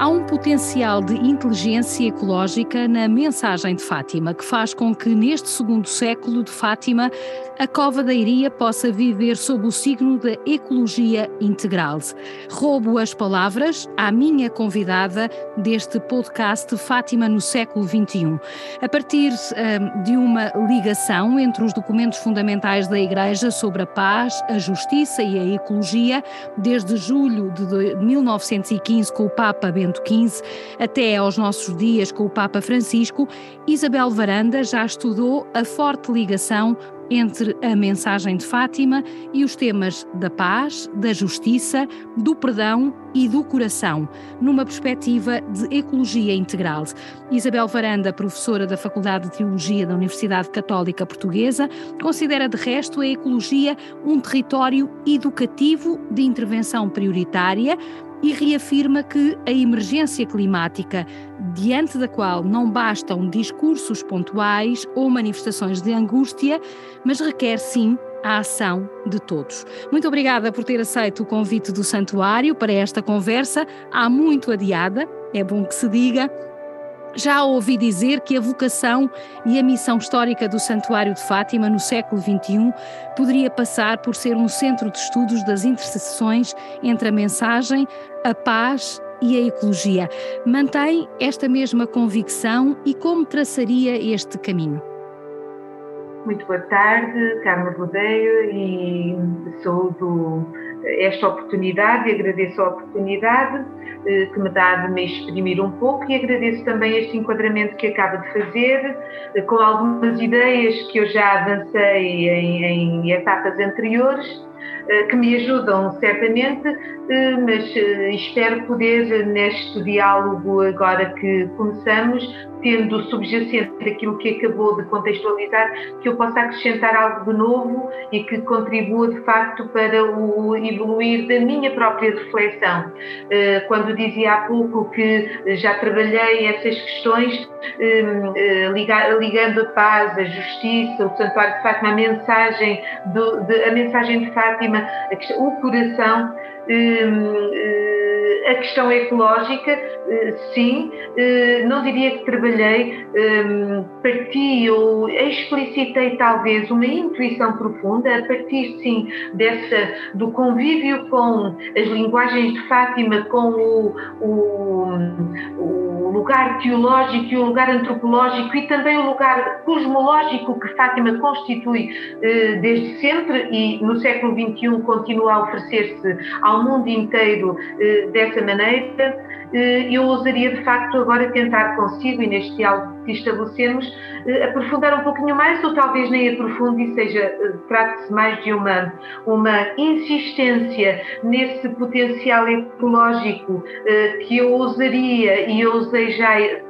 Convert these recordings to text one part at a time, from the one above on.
Há um potencial de inteligência ecológica na mensagem de Fátima, que faz com que neste segundo século de Fátima a Cova da Iria possa viver sob o signo da ecologia integral. Roubo as palavras à minha convidada deste podcast Fátima no século XXI. A partir um, de uma ligação entre os documentos fundamentais da Igreja sobre a paz, a justiça e a ecologia, desde julho de 1915 com o Papa Bento XV até aos nossos dias com o Papa Francisco, Isabel Varanda já estudou a forte ligação entre a mensagem de Fátima e os temas da paz, da justiça, do perdão e do coração, numa perspectiva de ecologia integral. Isabel Varanda, professora da Faculdade de Teologia da Universidade Católica Portuguesa, considera de resto a ecologia um território educativo de intervenção prioritária e reafirma que a emergência climática, diante da qual não bastam discursos pontuais ou manifestações de angústia, mas requer sim a ação de todos. Muito obrigada por ter aceito o convite do Santuário para esta conversa, há muito adiada, é bom que se diga, já ouvi dizer que a vocação e a missão histórica do Santuário de Fátima no século XXI poderia passar por ser um centro de estudos das interseções entre a mensagem, a paz e a ecologia. Mantém esta mesma convicção e como traçaria este caminho? Muito boa tarde, Carmen Rodeio, e saúdo esta oportunidade e agradeço a oportunidade eh, que me dá de me exprimir um pouco e agradeço também este enquadramento que acaba de fazer, eh, com algumas ideias que eu já avancei em, em etapas anteriores que me ajudam certamente, eh, mas eh, espero poder, neste diálogo agora que começamos, tendo subjacente aquilo que acabou de contextualizar, que eu possa acrescentar algo de novo e que contribua de facto para o evoluir da minha própria reflexão. Quando dizia há pouco que já trabalhei essas questões, ligando a paz, a justiça, o Santuário de Fátima, a mensagem, do, de, a mensagem de Fátima o coração, hum, eh, a questão ecológica, eh, sim, eh, não diria que trabalhei, hum, parti ou explicitei talvez uma intuição profunda, a partir sim dessa, do convívio com as linguagens de Fátima, com o, o, o lugar teológico e o lugar antropológico e também o lugar cosmológico que Fátima constitui desde sempre e no século XXI continua a oferecer-se ao mundo inteiro eh, dessa maneira, eh, eu ousaria de facto agora tentar consigo e neste diálogo que estabelecemos eh, aprofundar um pouquinho mais ou talvez nem aprofunde seja trate-se mais de uma uma insistência nesse potencial ecológico que eu ousaria e eu já eh, eh, eh,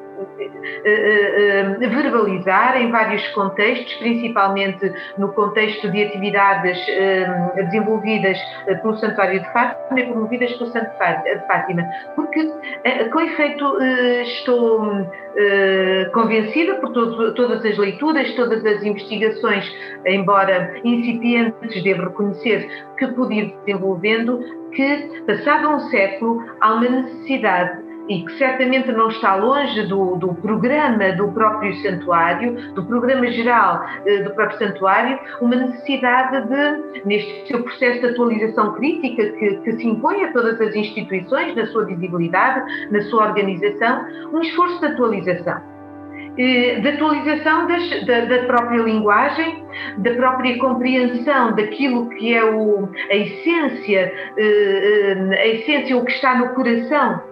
verbalizar em vários contextos, principalmente no contexto de atividades desenvolvidas pelo Santuário de Fátima e promovidas pelo Santo de Fátima, porque com efeito estou convencida por todas as leituras, todas as investigações, embora incipientes, devo reconhecer que pude ir desenvolvendo, que passado um século há uma necessidade e que certamente não está longe do, do programa do próprio santuário, do programa geral eh, do próprio santuário, uma necessidade de, neste seu processo de atualização crítica que, que se impõe a todas as instituições, na sua visibilidade, na sua organização, um esforço de atualização. Eh, de atualização das, da, da, própria linguagem, da própria compreensão daquilo que é o, a essência, eh, a essência, o que está no coração eh,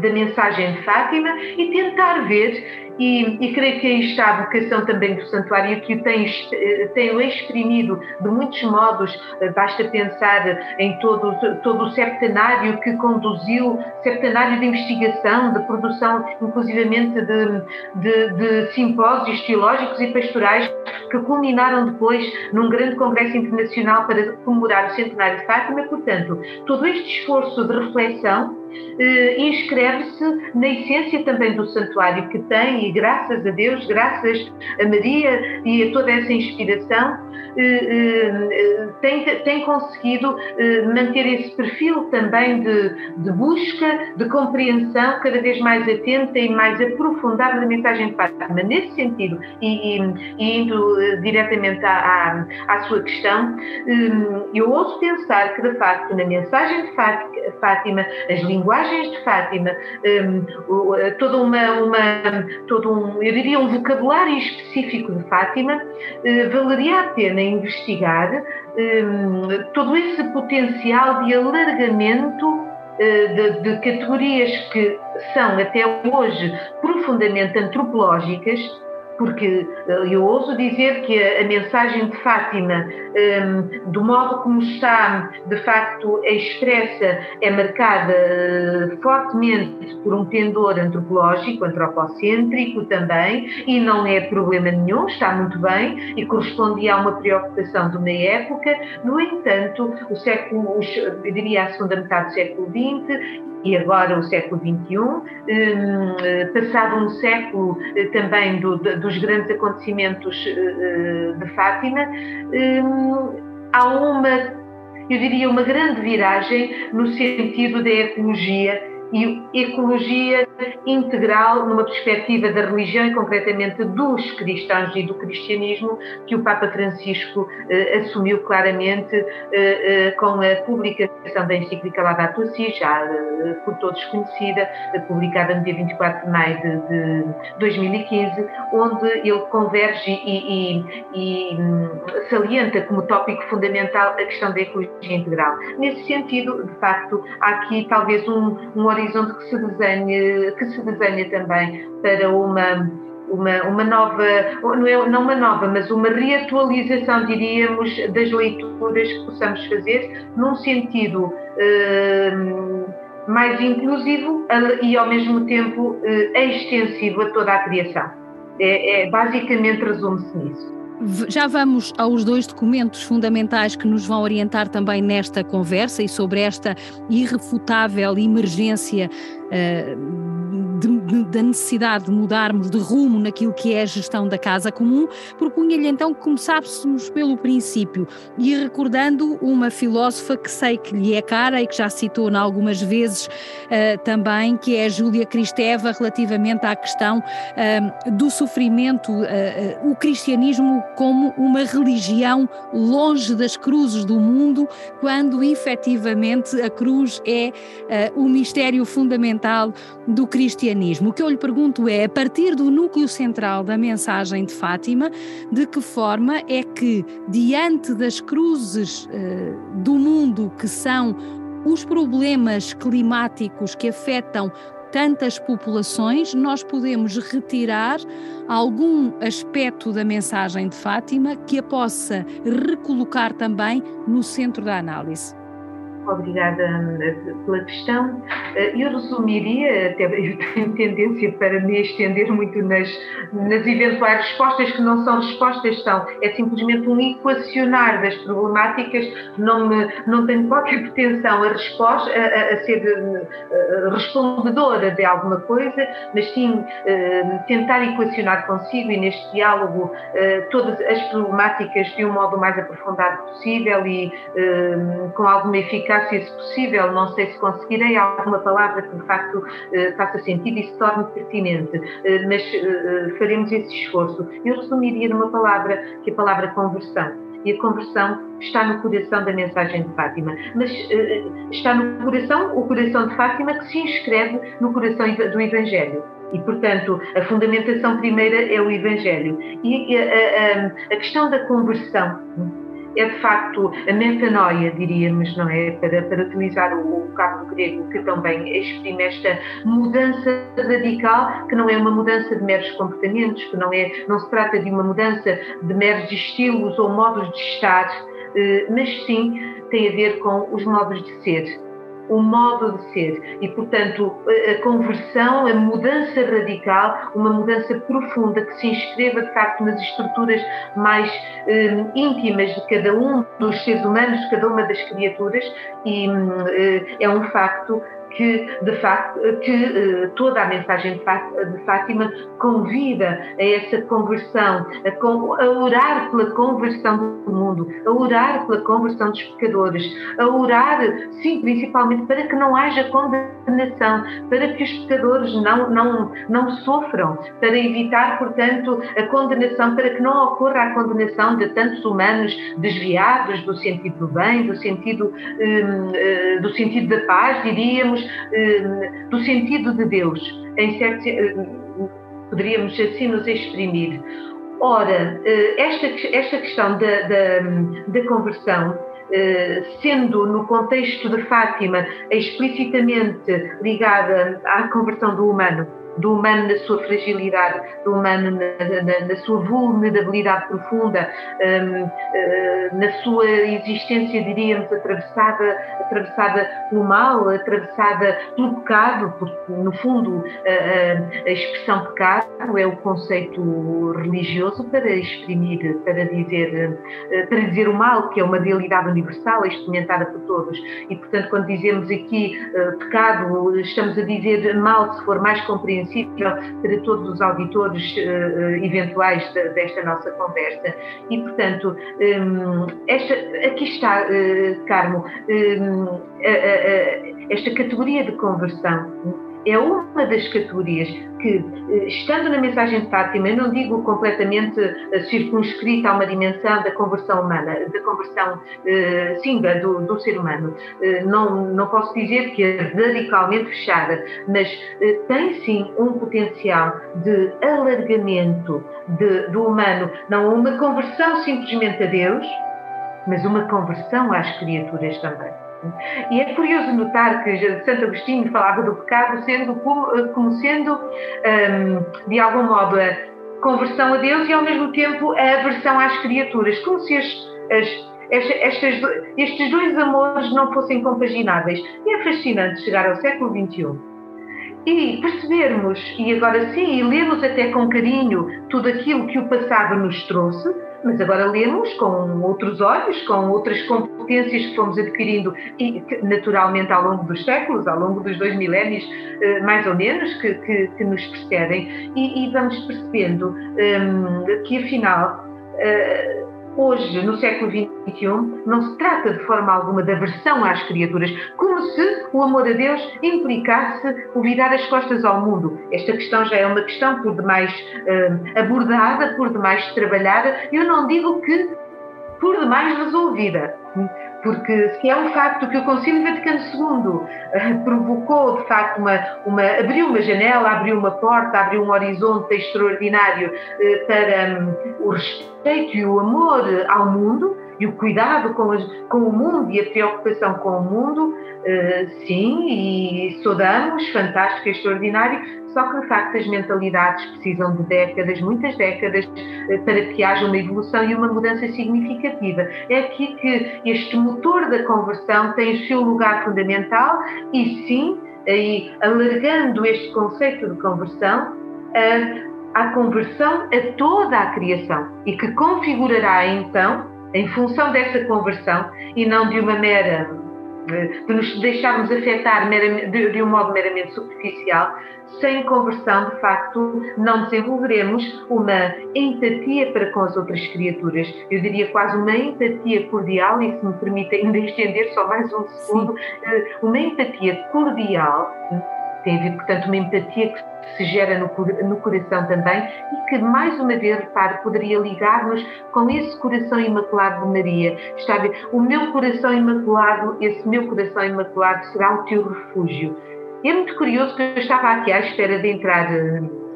da mensagem de Fátima e tentar ver e, e, creio que aí está a vocação também do santuário, que o tem, eh, tem exprimido de muitos modos. Eh, basta pensar em todo, todo o septenário que conduziu, septenário de investigação, de produção, inclusivamente de, de, de simpósios teológicos e pastorais, que culminaram depois num grande congresso internacional para comemorar o centenário de Fátima. Portanto, todo este esforço de reflexão eh, inscreve-se na essência também do santuário que tem, e graças a Deus, graças a Maria e a toda essa inspiração, tem, tem conseguido manter esse perfil também de, de busca, de compreensão cada vez mais atenta e mais aprofundada da mensagem de Fátima. Nesse sentido, e, e, indo diretamente à, à, à, sua questão, eu ouso pensar que, de facto, na mensagem de Fátima, as linguagens de Fátima, toda uma, uma todo um, eu diria, um vocabulário específico de Fátima, eh, valeria a pena investigar eh, todo esse potencial de alargamento eh, de, de, categorias que são até hoje profundamente antropológicas porque eh, eu ouso dizer que a, mensagem de Fátima, um, do modo como está de facto expressa, é marcada uh, fortemente por um pendor antropológico, antropocêntrico também, e não é problema nenhum, está muito bem e correspondia a uma preocupação de uma época. No entanto, o século, eu diria a segunda metade do século XX e agora o século XXI, hum, passado um século eh, também do, dos grandes acontecimentos eh, eh, de Fátima, há uma, eu diria, uma grande viragem no sentido da ecologia e ecologia integral numa perspectiva da religião e concretamente dos cristãos e do cristianismo que o Papa Francisco eh, assumiu claramente eh, eh, com a publicação da encíclica Laudato Si, já eh, por todos conhecida, publicada no dia 24 de maio de, de 2015, onde ele converge e, e, e hum, salienta como tópico fundamental a questão da ecologia integral. Nesse sentido, de facto, há aqui talvez um, um horizonte que se desenhe, que se desenha também para uma uma, uma nova, não, é, não uma nova, mas uma reatualização, diríamos, das leituras que possamos fazer, num sentido eh, mais inclusivo e, ao mesmo tempo, eh, extensivo a toda a criação. É, é basicamente resume-se nisso. Já vamos aos dois documentos fundamentais que nos vão orientar também nesta conversa e sobre esta irrefutável emergência uh, da necessidade de mudarmos de rumo naquilo que é a gestão da casa comum, propunha-lhe então que começássemos pelo princípio e recordando uma filósofa que sei que lhe é cara e que já citou algumas vezes uh, também, que é Júlia Cristeva, relativamente à questão uh, do sofrimento, uh, o cristianismo como uma religião longe das cruzes do mundo, quando efetivamente a cruz é o mistério fundamental do cristianismo. O que eu lhe pergunto é, a partir do núcleo central da mensagem de Fátima, de que forma é que, diante das cruzes uh, do mundo que são os problemas climáticos que afetam tantas populações, nós podemos retirar algum aspecto da mensagem de Fátima que a possa recolocar também no centro da análise obrigada hum, pela questão. Eh, eu resumiria, até eu tenho tendência para me estender muito nas, nas eventuais respostas, que não são respostas, são, é simplesmente um equacionar das problemáticas, não, me, não tenho qualquer pretensão a, resposta, a, a ser a respondedora de alguma coisa, mas sim eh, tentar equacionar consigo e neste diálogo eh, todas as problemáticas de um modo mais aprofundado possível e com alguma eficácia eficácia, se possível, não sei se conseguirei alguma palavra que de facto eh, faça sentido e se torne pertinente, eh, mas eh, faremos esse esforço. Eu resumiria numa palavra, que é a palavra conversão e a conversão está no coração da mensagem de Fátima. Mas está no coração, o coração de Fátima que se inscreve no coração do Evangelho. E, portanto, a fundamentação primeira é o Evangelho. E a, a, a questão da conversão é de facto a metanoia, diríamos, não é? Para, para utilizar o, o cabo grego, que também exprime esta mudança radical, que não é uma mudança de meros comportamentos, que não, é, não se trata de uma mudança de meros estilos ou modos de estar, eh, mas sim tem a ver com os modos de ser o modo de ser. E, portanto, a conversão, a mudança radical, uma mudança profunda que se inscreva de facto nas estruturas mais eh, íntimas de cada um dos seres humanos, de cada uma das criaturas. E é um facto que, de facto, que uh, toda a mensagem de Fátima convida a essa conversão, a, a, orar pela conversão do mundo, a orar pela conversão dos pecadores, a orar, sim, principalmente para que não haja condenação, para que os pecadores não, não, não sofram, para evitar, portanto, a condenação, para que não ocorra a condenação de tantos humanos desviados do sentido do bem, do sentido, um, uh, eh, do sentido da paz, diríamos, eh, do sentido de Deus, em certo, eh, poderíamos assim nos exprimir. Ora, eh, esta, esta questão da, da, da conversão, sendo no contexto de Fátima explicitamente ligada à conversão do humano, do humano na sua fragilidade, do humano na, na, na sua vulnerabilidade profunda, um, uh, eh, na sua existência, diríamos, atravessada, atravessada pelo mal, atravessada pelo pecado, porque, no fundo, a, a expressão pecado é o conceito religioso para exprimir, para dizer, uh, para dizer o mal, que é uma realidade universal, experimentada por todos. E, portanto, quando dizemos aqui uh, pecado, estamos a dizer mal se for mais compreensível compreensível para todos os auditores uh, eventuais de, desta nossa conversa. E, portanto, um, esta, aqui está, uh, Carmo, um, esta categoria de conversão é uma das categorias que, eh, estando na mensagem de Fátima, eu não digo completamente eh, circunscrita a uma dimensão da conversão humana, da conversão, eh, sim, do, do ser humano. Não, não posso dizer que é radicalmente fechada, mas tem sim um potencial de alargamento de, do humano, não uma conversão simplesmente a Deus, mas uma conversão às criaturas também. E é curioso notar que Santo Agostinho falava do pecado sendo como, eh, como sendo, um, de algum modo, a conversão a Deus e ao mesmo tempo a aversão às criaturas, como se as, as estas, estes dois amores não fossem compagináveis. E é fascinante chegar ao século XXI e percebermos, e agora sim, e lermos até com carinho tudo aquilo que o passado nos trouxe, mas agora lemos com outros olhos, com outras competências que fomos adquirindo e naturalmente ao longo dos séculos, ao longo dos dois milénios, eh, mais ou menos, que, que, que nos precedem, e, e, vamos percebendo um, que afinal. Uh, hoje, no século XXI, não se trata de forma alguma de aversão às criaturas, como se o amor a Deus implicasse o virar as costas ao mundo. Esta questão já é uma questão por demais uh, abordada, por demais trabalhada. Eu não digo que por demais resolvida, porque se é um facto que o Concílio Vaticano II uh, provocou, de facto, uma, uma, abriu uma janela, abriu uma porta, abriu um horizonte extraordinário uh, para um, o respeito e o amor ao mundo e o cuidado com, as, com o mundo e a preocupação com o mundo, uh, sim, e saudamos, fantástico, extraordinário, só que, de facto, as mentalidades precisam de décadas, muitas décadas, eh, para que haja uma evolução e uma mudança significativa. É aqui que este motor da conversão tem o seu lugar fundamental e, sim, aí, alargando este conceito de conversão, a, a conversão a toda a criação e que configurará, então, em função dessa conversão e não de uma mera de nos deixarmos afetar de, de um modo meramente superficial, sem conversão, de facto, não desenvolveremos uma empatia para com as outras criaturas. Eu diria quase uma empatia cordial, e se me permite ainda estender só mais um segundo, Sim. Eh, uma empatia cordial ver, portanto, uma empatia que se gera no, no coração também e que, mais uma vez, repare, poderia ligar-nos com esse coração imaculado de Maria. Está a ver? O meu coração imaculado, esse meu coração imaculado será o teu refúgio. E é muito curioso que eu estava aqui à espera de entrar uh,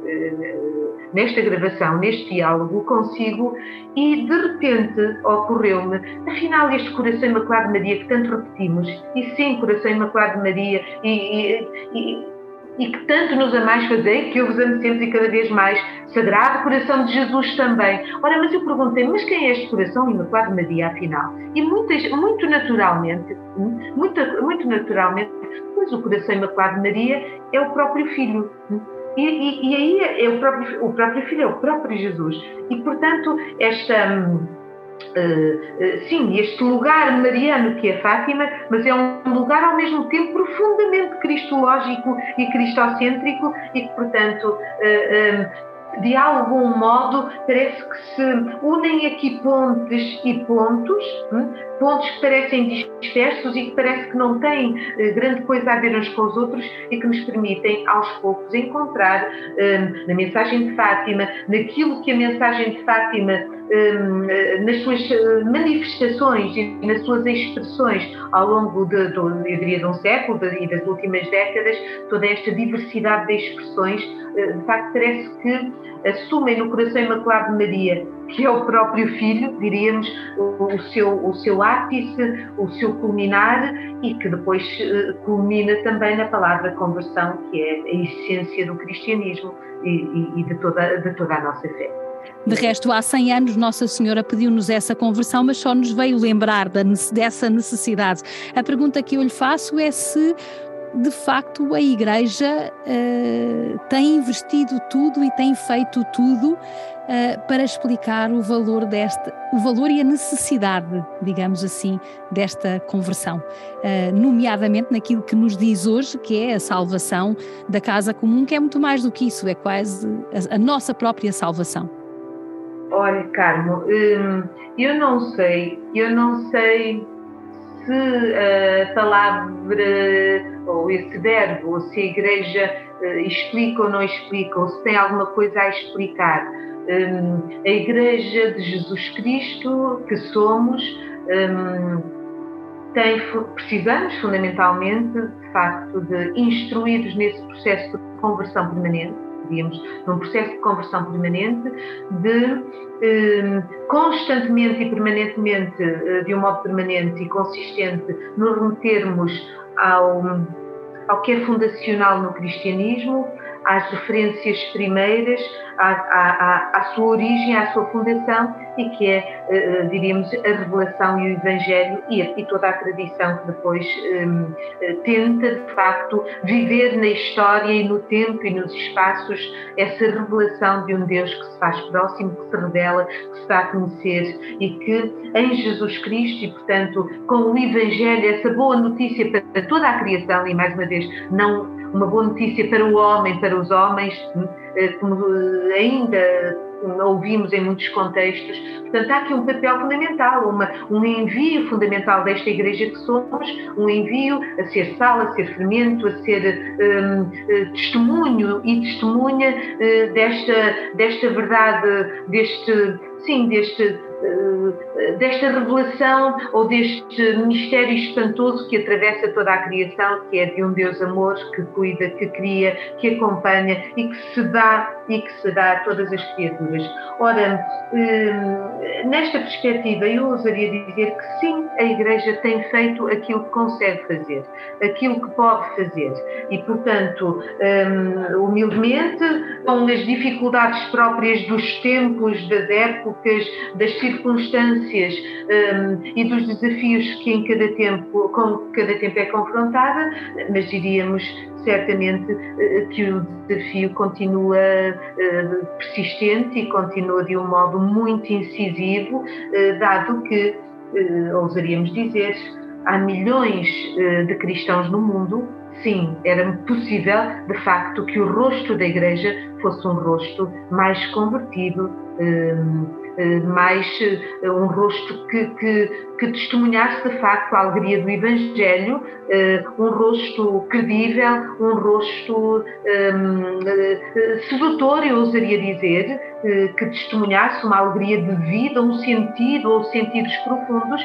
nesta gravação, neste diálogo consigo, e de repente ocorreu-me, afinal, este coração imaculado de Maria que tanto repetimos, e sim, coração imaculado de Maria, e, e, e e que tanto nos amais fazei, que eu vos amo sempre e cada vez mais. Sagrado coração de Jesus também. Ora, mas eu perguntei, mas quem é este coração imaculado Maria, afinal? E muitas, muito naturalmente, muito, muito naturalmente, pois o coração imaculado Maria é o próprio Filho. E, e, e aí é o próprio, o próprio Filho, é o próprio Jesus. E, portanto, esta Uh, sim, este lugar mariano que é Fátima, mas é um lugar ao mesmo tempo profundamente cristológico e cristocêntrico e que, portanto, uh, de algum modo, parece que se unem aqui pontes e pontos, hum? Pontos que parecem dispersos e que parece que não têm eh, grande coisa a ver uns com os outros e que nos permitem, aos poucos, encontrar hum, na mensagem de Fátima, naquilo que a mensagem de Fátima hum, eh, nas suas eh, manifestações e nas suas expressões ao longo de, de, eu diria, de um século e das últimas décadas, toda esta diversidade de expressões de facto parece que assumem no coração imaculado de Maria, que é o próprio filho, diríamos, o, seu, o seu ápice, o seu culminar e que depois eh, culmina também na palavra conversão, que é a essência do cristianismo e, e, e de, toda, de toda a nossa fé. De resto, há 100 anos Nossa Senhora pediu-nos essa conversão, mas só nos veio lembrar dessa necessidade. A pergunta que eu lhe faço é se de facto a Igreja uh, tem investido tudo e tem feito tudo uh, para explicar o valor desta, o valor e a necessidade, digamos assim, desta conversão, uh, nomeadamente naquilo que nos diz hoje, que é a salvação da casa comum, que é muito mais do que isso, é quase a, a nossa própria salvação. Olha, Carmo, hum, eu não sei, eu não sei se a palavra ou esse verbo, ou se a Igreja uh, explica ou não explica, ou se tem alguma coisa a explicar. Um, a Igreja de Jesus Cristo, que somos, um, tem, precisamos fundamentalmente, de facto, de instruídos nesse processo de conversão permanente, num processo de conversão permanente, de constantemente e permanentemente, eh, de um modo permanente e consistente, nos remetermos ao, ao que é fundacional no cristianismo, às referências primeiras, à, à, à, sua origem, à sua fundação e que é, uh, diríamos, a revelação e o Evangelho e, toda a tradição que depois um, eh, tenta, de facto, viver na história e no tempo e nos espaços essa revelação de um Deus que se faz próximo, que se revela, que se dá a conhecer e que em Jesus Cristo e, portanto, com o Evangelho, essa boa notícia para toda a criação e, mais uma vez, não uma boa notícia para o homem, para os homens, eh, como eh, ainda ouvimos em muitos contextos. Portanto, há aqui um papel fundamental, uma, um envio fundamental desta Igreja que somos, um envio a ser sal, a ser fermento, a ser um, eh, testemunho e testemunha uh, desta, desta verdade, deste, sim, deste eh, desta revelação ou deste mistério espantoso que atravessa toda a criação, que é de um Deus amor que cuida, que cria, que acompanha e que se dá e que se dá a todas as criaturas. Ora, eh, nesta perspectiva, eu ousaria dizer que sim, a Igreja tem feito aquilo que consegue fazer, aquilo que pode fazer e, portanto, eh, humildemente, com as dificuldades próprias dos tempos, das épocas, das circunstâncias circunstâncias um, e dos desafios que em cada tempo, com cada tempo é confrontada, mas diríamos certamente uh, que o desafio continua uh, persistente e continua de um modo muito incisivo, uh, dado que, ousaríamos dizer, há milhões de cristãos no mundo. Sim, era possível, de facto, que o rosto da Igreja fosse um rosto mais convertido, hum, eh, mais eh, um rosto que, que, que, testemunhasse de facto a alegria do Evangelho, eh, um rosto credível, um rosto um, sedutor, eu ousaria dizer, que testemunhasse uma alegria de vida, um sentido ou sentidos profundos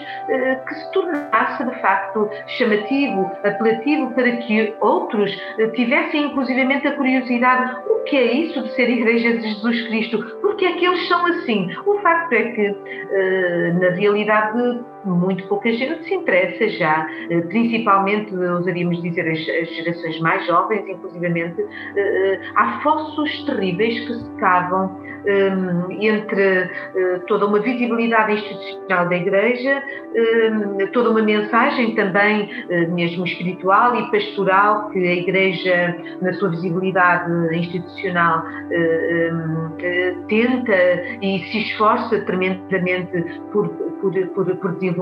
que se tornasse de facto chamativo, apelativo para que outros tivessem inclusivamente a curiosidade o que é isso de ser Igreja de Jesus Cristo? Porque é que eles são assim? O facto é que, eh, na realidade, muito pouca gente se interessa já, eh, principalmente, ousaríamos dizer, as, gerações mais jovens, inclusivamente, eh, há fossos terríveis que se cavam entre toda uma visibilidade institucional da Igreja, toda uma mensagem também, mesmo espiritual e pastoral, que a Igreja, na sua visibilidade institucional, tenta e se esforça tremendamente por por, por, por desenvolver,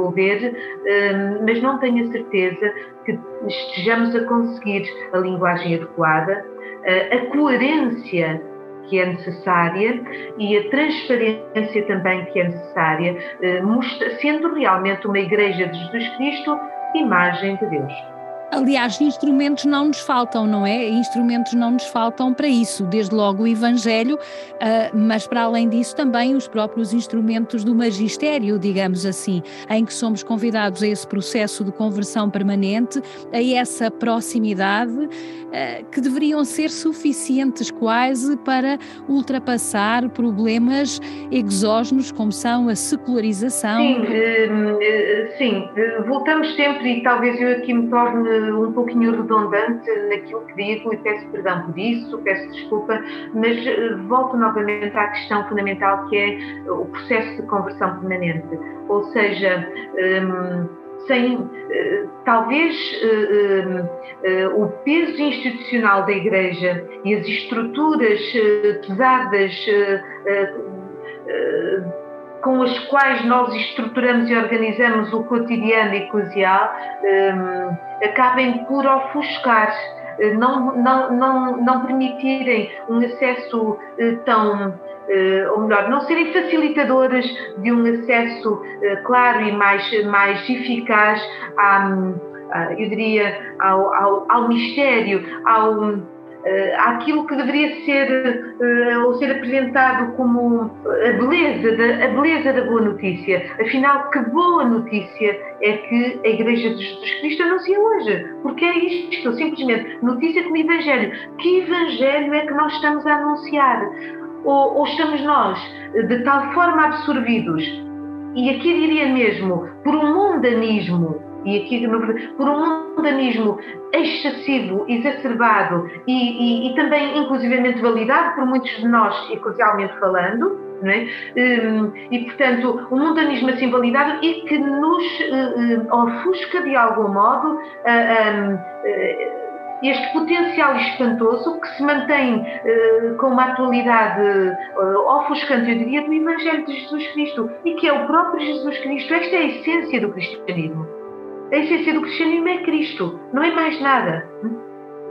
mas não tenho a certeza que estejamos a conseguir a linguagem adequada, a coerência que é necessária e a transparência também que é necessária, sendo realmente uma Igreja de Jesus Cristo imagem de Deus. Aliás, instrumentos não nos faltam, não é? Instrumentos não nos faltam para isso, desde logo o Evangelho, uh, mas para além disso também os próprios instrumentos do magistério, digamos assim, em que somos convidados a esse processo de conversão permanente, a essa proximidade, uh, que deveriam ser suficientes quase para ultrapassar problemas exógenos como são a secularização. Sim, eh, sim, voltamos sempre, e talvez eu aqui me torne um pouquinho redundante naquilo que digo e peço perdão por isso, peço desculpa, mas eh, volto novamente à questão fundamental que é o processo de conversão permanente. Ou seja, um, sem uh, talvez uh, uh, o peso institucional da Igreja e as estruturas pesadas com as quais nós estruturamos e organizamos o cotidiano eclesial um, acabem por ofuscar, eh, não, não, não, não permitirem um acesso uh, tão, uh, ou melhor, não serem facilitadoras de um acesso claro e mais, mais eficaz à, eu diria, ao, ao, ao mistério, ao uh, àquilo que deveria ser uh, ou ser apresentado como a beleza, da, a beleza da boa notícia. Afinal, que boa notícia é que a Igreja de Jesus Cristo anuncia hoje? Porque é isto, simplesmente notícia como Evangelho. Que Evangelho é que nós estamos a anunciar? Ou, ou estamos nós de tal forma absorvidos, e aqui diria mesmo, por um mundanismo e aqui por um mundanismo excessivo, exacerbado e, e, e, também inclusivamente validado por muitos de nós, eclesialmente falando, é? Hum, e portanto um mundanismo assim validado e que nos uh, uh, ofusca de algum modo uh, este potencial espantoso que se mantém com uma atualidade ofuscante, eu diria, do Evangelho de Jesus Cristo e que é o próprio Jesus Cristo. Esta é a essência do cristianismo. A essência do cristianismo é Cristo, não é mais nada.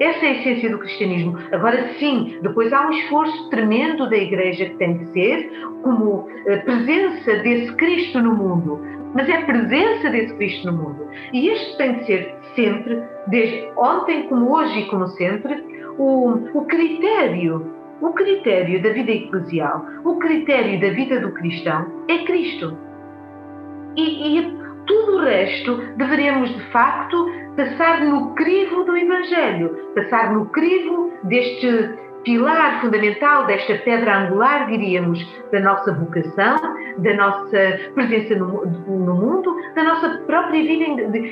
Essa é a essência do cristianismo. Agora sim, depois há um esforço tremendo da Igreja que tem de ser como a presença desse Cristo no mundo. Mas é a presença desse Cristo no mundo. E este tem de ser sempre, desde ontem como hoje e como sempre, o, o critério o critério da vida eclesial, o critério da vida do cristão é Cristo. E, e tudo o resto deveremos, de facto, passar no crivo do Evangelho, passar no crivo deste pilar fundamental, desta pedra angular, diríamos, da nossa vocação, da nossa presença no, no mundo, da nossa própria vida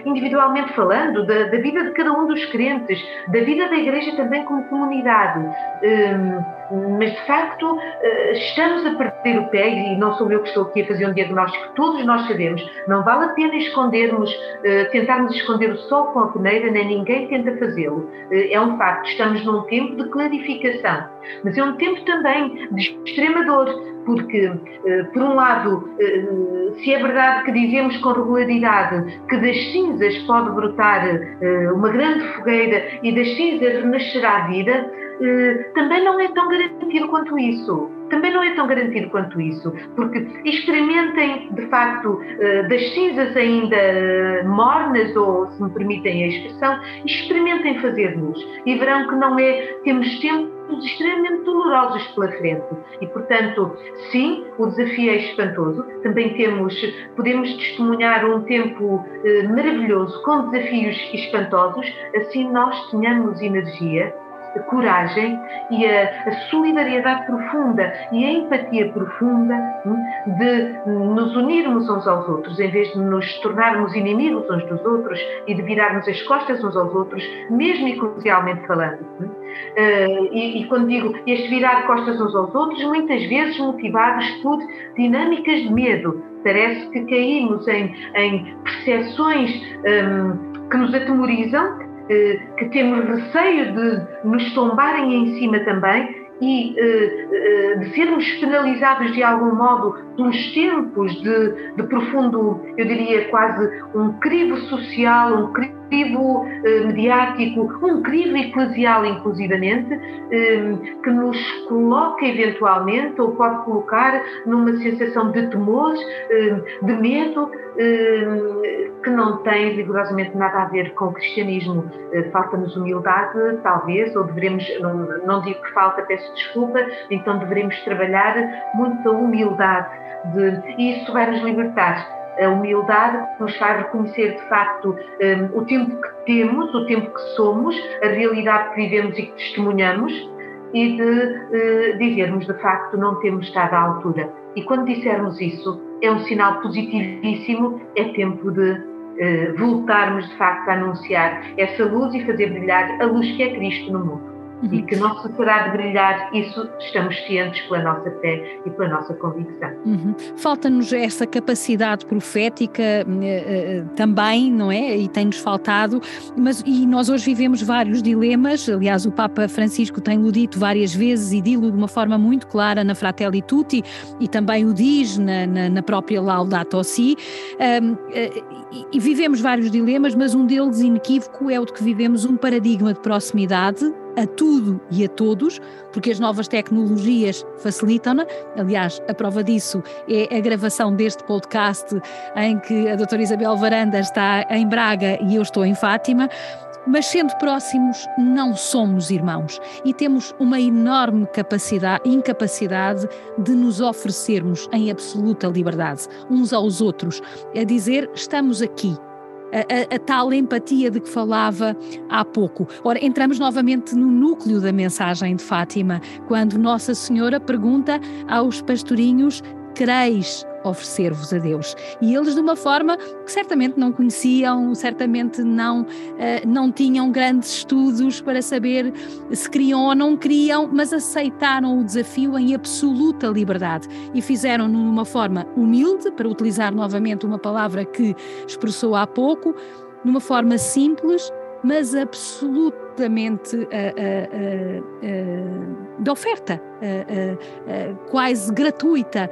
individualmente falando, da, da, vida de cada um dos crentes, da vida da Igreja também como comunidade. Um, mas, de facto, eh, estamos a perder o pé, e não sou eu que estou aqui a fazer um diagnóstico, todos nós sabemos, não vale a pena escondermos, uh, tentarmos esconder o sol com a peneira, nem ninguém tenta fazê-lo. Uh, é um facto, estamos num tempo de clarificação, mas é um tempo também de extrema dor, porque, uh, por um lado, se é verdade que dizemos com regularidade que das cinzas pode brotar uma grande fogueira e das cinzas renascerá a vida, eh, também não é tão garantido quanto isso. Também não é tão garantido quanto isso, porque experimentem, de facto, eh, das cinzas ainda eh, mornas, ou se me permitem a expressão, experimentem fazer luz e verão que não é, temos extremamente dolorosos pela frente. E, portanto, sim, o desafio é espantoso. Também temos, podemos testemunhar um tempo maravilhoso com desafios espantosos, assim nós tenhamos energia a coragem e a, a, solidariedade profunda e a empatia profunda hum, de nos unirmos uns aos outros, em vez de nos tornarmos inimigos uns dos outros e de virarmos as costas uns aos outros, mesmo eclesialmente falando. Uh, e, e, quando digo este virar costas uns aos outros, muitas vezes motivados por dinâmicas de medo. Parece que caímos em, em percepções um, que nos atemorizam que temos receio de nos tombarem em cima também e uh, uh, de sermos penalizados de algum modo pelos tempos de, de profundo, eu diria quase um crivo social, um crivo eh, mediático, um crivo eclesial, inclusivamente, eh, que nos coloca eventualmente ou pode colocar numa sensação de temor, eh, de medo, que não tem rigorosamente nada a ver com o cristianismo. Falta-nos humildade, talvez, ou devemos, não, digo que falta, peço desculpa, então devemos trabalhar muita humildade de, e isso vai nos libertar a humildade nos faz reconhecer de facto um, o tempo que temos, o tempo que somos, a realidade que vivemos e que testemunhamos e de uh, dizermos de facto não temos estado à altura. E quando dissermos isso, é um sinal positivíssimo, é tempo de uh, voltarmos de facto a anunciar essa luz e fazer brilhar a luz que é Cristo no mundo uhum. e que não cessará de brilhar, isso estamos cientes pela nossa fé e pela nossa convicção. Uhum. Falta-nos essa capacidade profética uh, também, não é? E tem-nos faltado, mas e nós hoje vivemos vários dilemas, aliás, o Papa Francisco tem-o dito várias vezes e dilo de uma forma muito clara na Fratelli Tutti e também o diz na, na, na própria Laudato Si, um, uh, e, e vivemos vários dilemas, mas um deles inequívoco é o de que vivemos um paradigma de proximidade a tudo e a todos, porque as novas tecnologias facilitam-na. Aliás, a prova disso é a gravação deste podcast em que a doutora Isabel Varanda está em Braga e eu estou em Fátima. Mas sendo próximos, não somos irmãos e temos uma enorme capacidade, incapacidade de nos oferecermos em absoluta liberdade uns aos outros, a dizer estamos aqui, a, a, tal empatia de que falava há pouco. Ora, entramos novamente no núcleo da mensagem de Fátima, quando Nossa Senhora pergunta aos pastorinhos: quereis oferecer-vos a Deus. E eles, de uma forma que certamente não conheciam, certamente não, uh, não tinham grandes estudos para saber se queriam ou não queriam, mas aceitaram o desafio em absoluta liberdade e fizeram numa forma humilde, para utilizar novamente uma palavra que expressou há pouco, numa forma simples, mas absolutamente uh, uh, uh, de oferta, quase gratuita.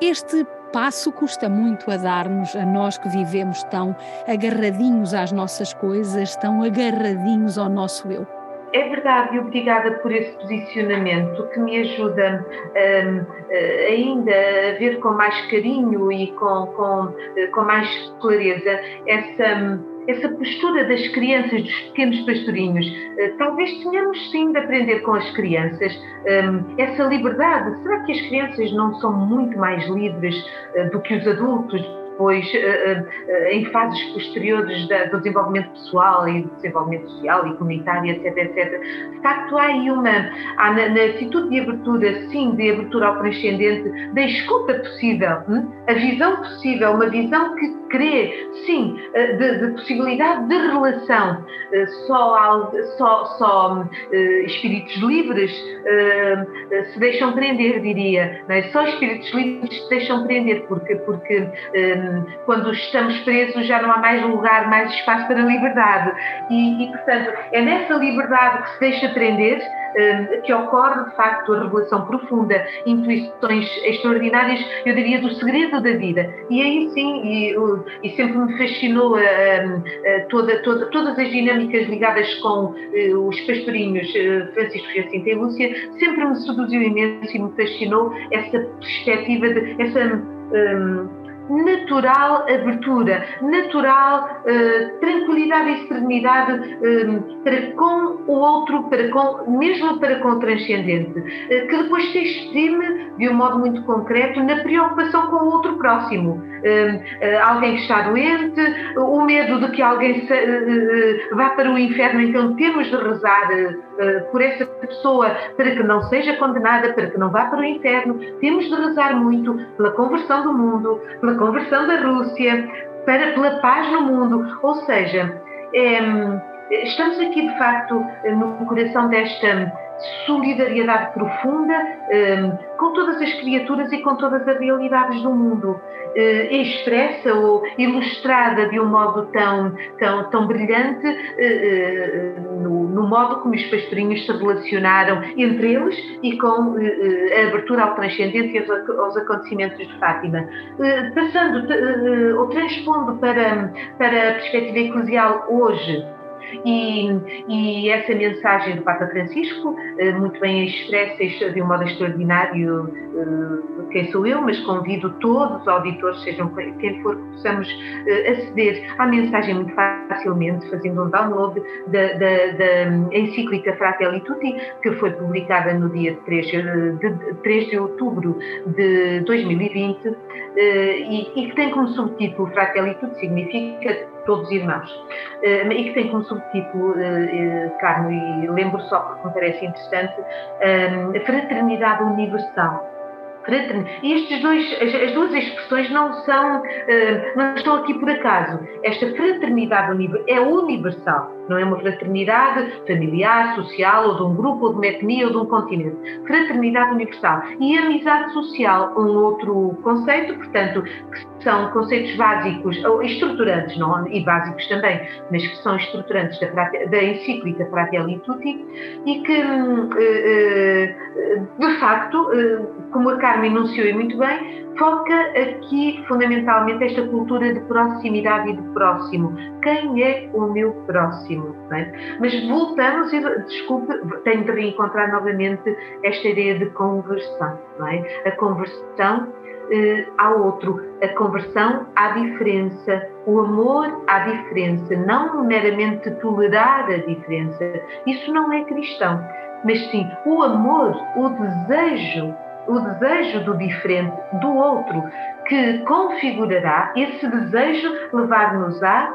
Este passo custa muito a dar-nos, a nós que vivemos tão agarradinhos às nossas coisas, tão agarradinhos ao nosso eu. É verdade, e obrigada por esse posicionamento que me ajuda um, eh, ainda a ver com mais carinho e com, com, eh, com mais clareza essa essa postura das crianças, dos pequenos pastorinhos. Eh, talvez tenhamos sim de aprender com as crianças ehm, essa liberdade. Será que as crianças não são muito mais livres eh, do que os adultos? depois eh, em fases posteriores do desenvolvimento pessoal e do desenvolvimento social e comunitário, etc, etc. De facto, há aí uma, há na, na atitude de abertura, sim, de abertura ao transcendente, da escuta possível, hum? a visão possível, uma visão que crê, sim, eh, de, de possibilidade de relação. Só, só, só espíritos livres se deixam prender, diria. É? Só espíritos livres se deixam prender, porque, porque quando estamos presos já não há mais lugar, mais espaço para a liberdade. E, e portanto, é nessa liberdade que se deixa prender que ocorre de facto a revelação profunda, intuições extraordinárias, eu diria, do segredo da vida. E aí sim, e, e sempre me fascinou a, a, toda, toda, todas as dinâmicas ligadas com uh, os pastorinhos uh, Francisco Jacinto e Lúcia, sempre me seduziu imenso e me fascinou essa perspectiva, de, essa. Um, natural abertura, natural uh, tranquilidade e serenidade uh, para com o outro, para com, mesmo para com o transcendente, uh, que depois se exprime de um modo muito concreto na preocupação com o outro próximo. Alguém que está doente, o medo de que alguém se, vá para o inferno, então temos de rezar por essa pessoa para que não seja condenada, para que não vá para o inferno, temos de rezar muito pela conversão do mundo, pela conversão da Rússia, para, pela paz no mundo. Ou seja, é, Estamos aqui, de facto, no coração desta solidariedade profunda um, com todas as criaturas e com todas as realidades do mundo, uh, expressa ou ilustrada de um modo tão, tão, tão brilhante uh, no, no, modo como os pastorinhos se relacionaram entre eles e com a abertura ao transcendente e aos, aos acontecimentos de Fátima. passando ou transpondo para, para a perspectiva eclesial hoje, e, e essa mensagem do Papa Francisco, eh, muito bem expressa de um modo extraordinário, eh, quem sou eu, mas convido todos os auditores, sejam quem for, que possamos eh, aceder à mensagem muito facilmente, fazendo um download da, da, da encíclica Fratelli Tutti, que foi publicada no dia 3 de, 3 de outubro de 2020 e, e que tem como subtítulo Fratelli Tutti significa todos irmãos. Uh, e que tem como subtítulo, uh, uh, Carmo, e lembro só porque me parece interessante, Fraternidade Universal. E estes dois, as, duas expressões não são, não estão aqui por acaso. Esta fraternidade é universal, não é uma fraternidade familiar, social, ou de um grupo, ou de uma etnia, ou de um continente. Fraternidade universal. E amizade social, um outro conceito, portanto, que são conceitos básicos, ou estruturantes, não, e básicos também, mas que são estruturantes da, da encíclica Fratelli Tutti e que, eh, eh, de facto, eh, como a Carmen enunciou muito bem, foca aqui fundamentalmente esta cultura de proximidade e de próximo. Quem é o meu próximo? É? Mas voltamos, e desculpe, tenho de reencontrar novamente esta ideia de conversão. É? A conversão eh, ao outro, a conversão à diferença, o amor à diferença, não meramente tolerar a diferença. Isso não é cristão, mas sim o amor, o desejo, o desejo do diferente, do outro, que configurará esse desejo levar-nos a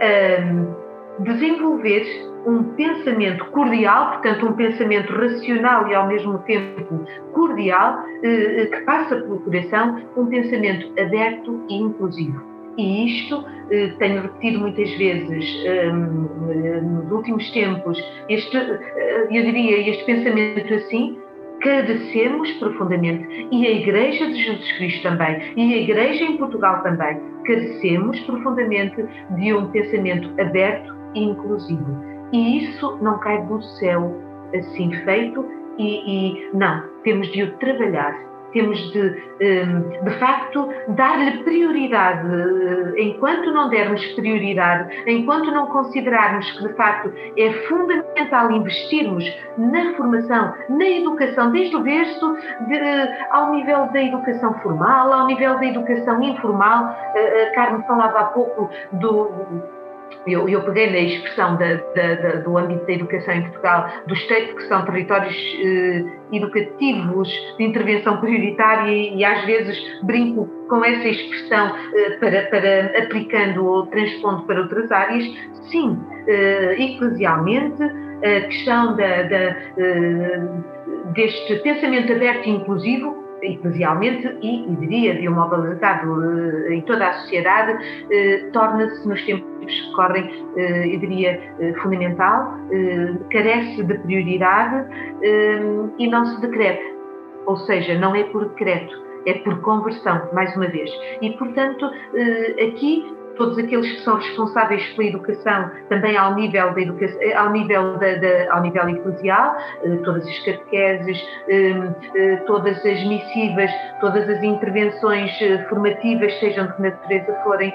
um, desenvolver um pensamento cordial, portanto, um pensamento racional e ao mesmo tempo cordial, eh, eh, que passa pelo coração, um pensamento aberto e inclusivo. E isto eh, tenho repetido muitas vezes ehm, nos últimos tempos, este, eu diria, este pensamento assim, carecemos profundamente, e a Igreja de Jesus Cristo também, e a Igreja em Portugal também, carecemos profundamente de um pensamento aberto e inclusivo. E isso não cai do céu assim feito, e, e não, temos de o trabalhar, temos de, hum, de facto, dar-lhe prioridade. Enquanto não dermos prioridade, enquanto não considerarmos que, de facto, é fundamental investirmos na formação, na educação, desde o berço, de, ao nível da educação formal, ao nível da educação informal. A Carmen falava há pouco do eu, eu peguei na expressão da, da, da, do âmbito da educação em Portugal, do Estado, que são territórios eh, educativos de intervenção prioritária, e, e, às vezes brinco com essa expressão eh, para, para aplicando ou transpondo para outras áreas. Sim, eh, eclesialmente, a questão da eh, deste pensamento aberto e inclusivo eclesialmente e, e diria de um modo alertado eh, em toda a sociedade, eh, torna-se nos tempos que correm, eh, eu diria, fundamental, carece de prioridade e não se decreta. Ou seja, não é por decreto, é por conversão, mais uma vez. E, portanto, aqui todos aqueles que são responsáveis pela educação, também ao nível da educação, eh, ao nível, da, da, ao nível eclesial, eh, todas as catequeses, eh, todas as missivas, todas as intervenções formativas, sejam de que natureza forem,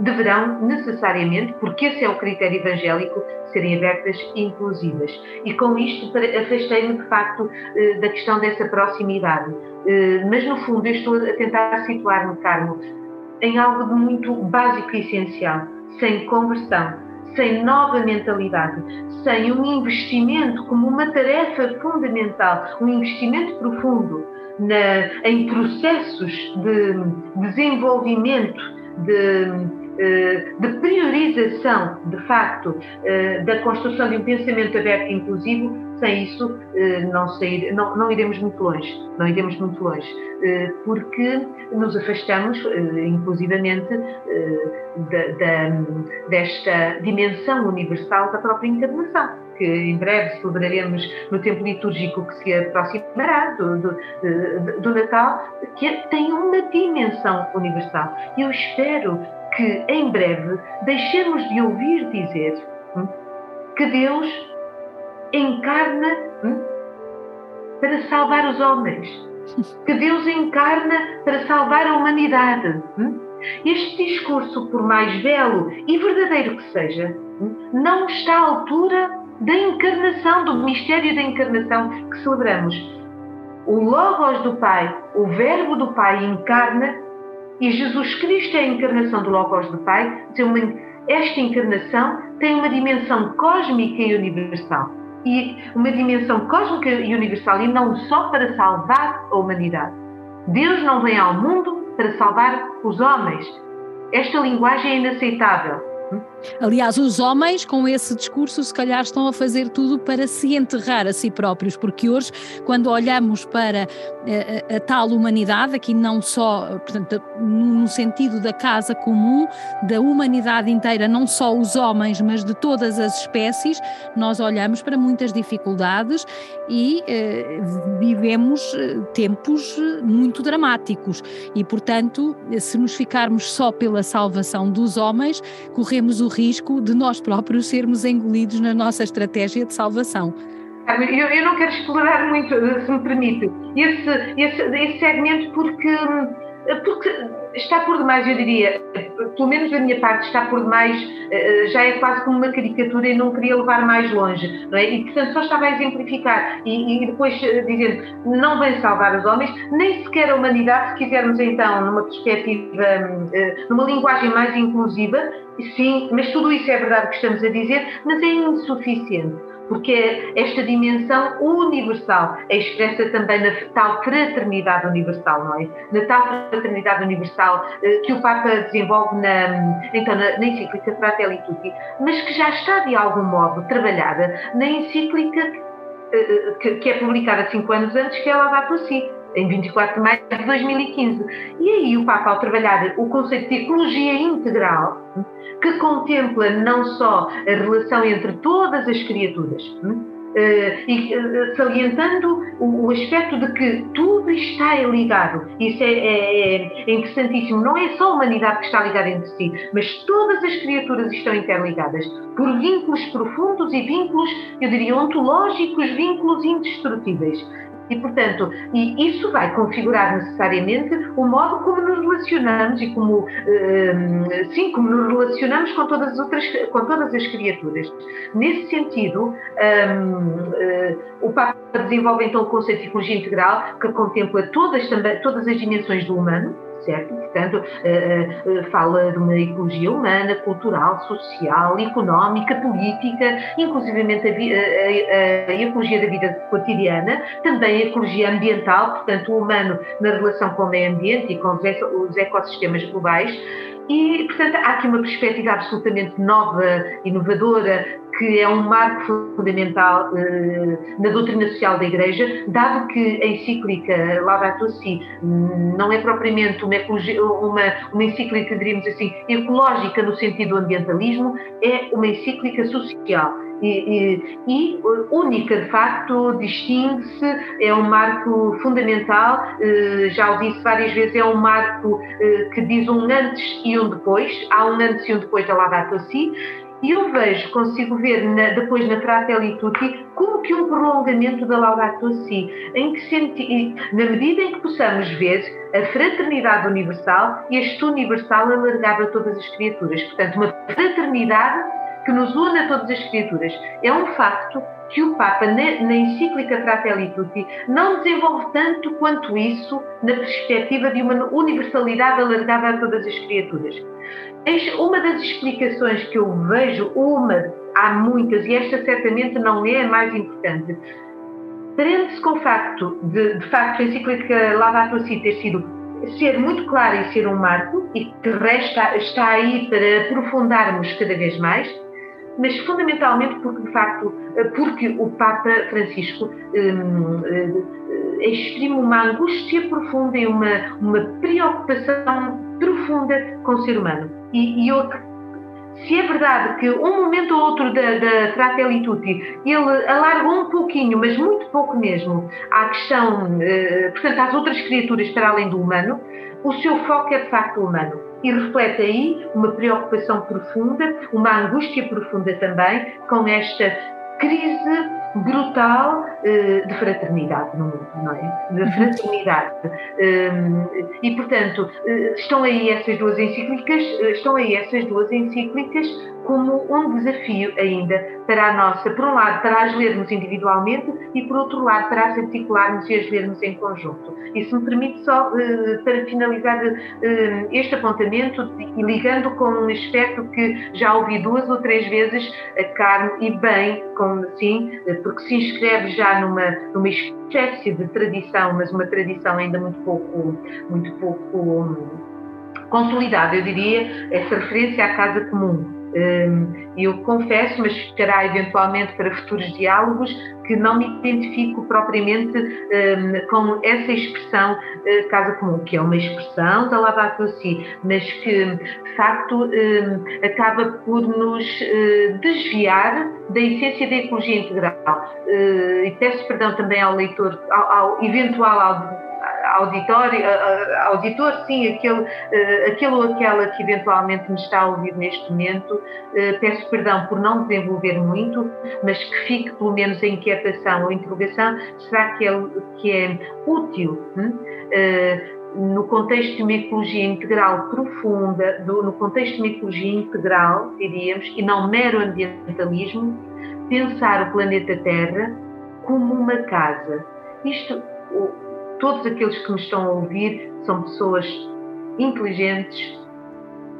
deverão necessariamente, porque esse é o critério evangélico, serem abertas e inclusivas. E com isto afastei-me de facto da questão dessa proximidade. Mas no fundo eu estou a tentar situar-me, Carmo, em algo de muito básico e essencial, sem conversão, sem nova mentalidade, sem um investimento como uma tarefa fundamental, um investimento profundo na, em processos de desenvolvimento de eh, de priorização, de facto, eh, da construção de um pensamento aberto e inclusivo, sem isso eh, não, sair, não, não iremos muito longe, não iremos muito longe, porque nos afastamos, inclusivamente, da, da, desta dimensão universal da própria encarnação que em breve celebraremos no tempo litúrgico que se aproximará do, do, do Natal, que tem uma dimensão universal. Eu espero que em breve deixemos de ouvir dizer hum, que Deus encarna hum, para salvar os homens, que Deus encarna para salvar a humanidade. Hum. Este discurso, por mais belo e verdadeiro que seja, não está à altura da encarnação, do mistério da encarnação que celebramos. O Logos do Pai, o Verbo do Pai encarna e Jesus Cristo é a encarnação do Logos do Pai. Esta encarnação tem uma dimensão cósmica e universal. E uma dimensão cósmica e universal, e não só para salvar a humanidade. Deus não vem ao mundo para salvar os homens. Esta linguagem é inaceitável. Aliás, os homens, com esse discurso, se calhar estão a fazer tudo para se enterrar a si próprios, porque hoje, quando olhamos para a, eh, a, a tal humanidade, aqui não só, portanto, no sentido da casa comum, da humanidade inteira, não só os homens, mas de todas as espécies, nós olhamos para muitas dificuldades e eh, vivemos eh, tempos muito dramáticos. E, portanto, se nos ficarmos só pela salvação dos homens, corremos corremos o risco de nós próprios sermos engolidos na nossa estratégia de salvação. Eu, eu não quero explorar muito, se me permite, esse, esse, esse segmento porque, porque está por demais, eu diria, pelo menos da minha parte, está por demais, eh, já é quase como uma caricatura e não queria levar mais longe, não é? E portanto só estava a exemplificar e, e depois eh, dizendo, não vem salvar os homens, nem sequer a humanidade, se quisermos então, numa perspectiva, eh, numa linguagem mais inclusiva, sim, mas tudo isso é verdade que estamos a dizer, mas é insuficiente porque esta dimensão universal é expressa também na tal fraternidade universal, não é? Na tal fraternidade universal eh, que o Papa desenvolve na, então, na, na encíclica Fratelli Tutti, mas que já está de algum modo trabalhada na encíclica eh, eh, que, que é publicada cinco anos antes, que é Laudato Si, em 24 de maio de 2015. E aí o Papa, ao trabalhar o conceito de ecologia integral, que contempla não só a relação entre todas as criaturas, Uh, e uh, salientando o, aspecto de que tudo está ligado. Isso é, é, é, interessantíssimo. Não é só a humanidade que está ligada entre si, mas todas as criaturas estão interligadas por vínculos profundos e vínculos, eu diria, ontológicos, vínculos indestrutíveis. E, portanto, e isso vai configurar necessariamente o modo como nos relacionamos e como, uh, sim, como nos relacionamos com todas as outras, com todas as criaturas. Nesse sentido, um, uh, eh, o Papa desenvolve então o conceito de ecologia integral que contempla todas, todas as dimensões do humano, certo? Portanto, uh, uh, fala de uma ecologia humana, cultural, social, económica, política, inclusivamente a, a, a, ecologia da vida cotidiana, também a ecologia ambiental, portanto, o humano na relação com o meio ambiente e com os ecossistemas globais. E, portanto, há aqui uma perspectiva absolutamente nova, inovadora, que é um marco fundamental eh, na doutrina social da Igreja, dado que a encíclica Laudato Si não é propriamente uma, uma, uma encíclica, diríamos assim, ecológica no sentido do ambientalismo, é uma encíclica social. E, e, e, única, de facto, distingue-se, é um marco fundamental, eh, já o disse várias vezes, é um marco eh, que diz um antes e um depois, há um antes e um depois da Laudato Si, e eu vejo, consigo ver na, depois na Fratelli Tutti como que um prolongamento da Laudato Si, em que senti, na medida em que possamos ver a fraternidade universal, este universal alargava todas as criaturas. Portanto, uma fraternidade que nos une a todas as criaturas. É um facto que o Papa, na, encíclica Fratelli Tutti, não desenvolve tanto quanto isso na perspectiva de uma universalidade alargada a todas as criaturas. Uma das explicações que eu vejo, uma, há muitas, e esta certamente não é a mais importante, prende-se com o facto de, de facto, a encíclica Laudato Si ter sido ser muito clara e ser um marco, e que resta, está aí para aprofundarmos cada vez mais, mas fundamentalmente porque, de facto, porque o Papa Francisco hum, hum, exprime uma angústia profunda e uma, uma preocupação profunda com o ser humano. E, e eu se é verdade que um momento ou outro da, da Fratelli Tutti ele alargou um pouquinho, mas muito pouco mesmo, à questão, eh, portanto, às outras criaturas para além do humano, o seu foco é de facto humano. E reflete aí uma preocupação profunda, uma angústia profunda também com esta crise brutal uh, de fraternidade no mundo, não é? De uhum. fraternidade. Um, e, portanto, uh, estão aí essas duas encíclicas, uh, estão aí essas duas encíclicas como um desafio ainda para a nossa, por um lado, para as lermos individualmente e, por outro lado, para as articularmos e as lermos em conjunto. E se me permite só, para finalizar este apontamento, e ligando com um aspecto que já ouvi duas ou três vezes a Carmo, e bem, como sim, porque se inscreve já numa, numa espécie de tradição, mas uma tradição ainda muito pouco, muito pouco hum, consolidada, eu diria, essa referência à casa comum. Hum, eu confesso, mas ficará eventualmente para futuros diálogos, que não me identifico propriamente um, com essa expressão uh, casa comum, que é uma expressão da Laudato Si, mas que de facto um, acaba por nos uh, desviar da essência da ecologia integral. Uh, e peço perdão também ao leitor, ao, ao eventual auditório, auditor, sim, aquele, eh, aquele ou aquela que eventualmente me está a ouvir neste momento, eh, peço perdão por não desenvolver muito, mas que fique pelo menos a inquietação ou interrogação, será que é, que é útil? Hum? Uh, no contexto de uma ecologia integral profunda, do, no contexto de uma ecologia integral, diríamos, e não mero ambientalismo, pensar o planeta Terra como uma casa. Isto, todos aqueles que me estão a ouvir são pessoas inteligentes,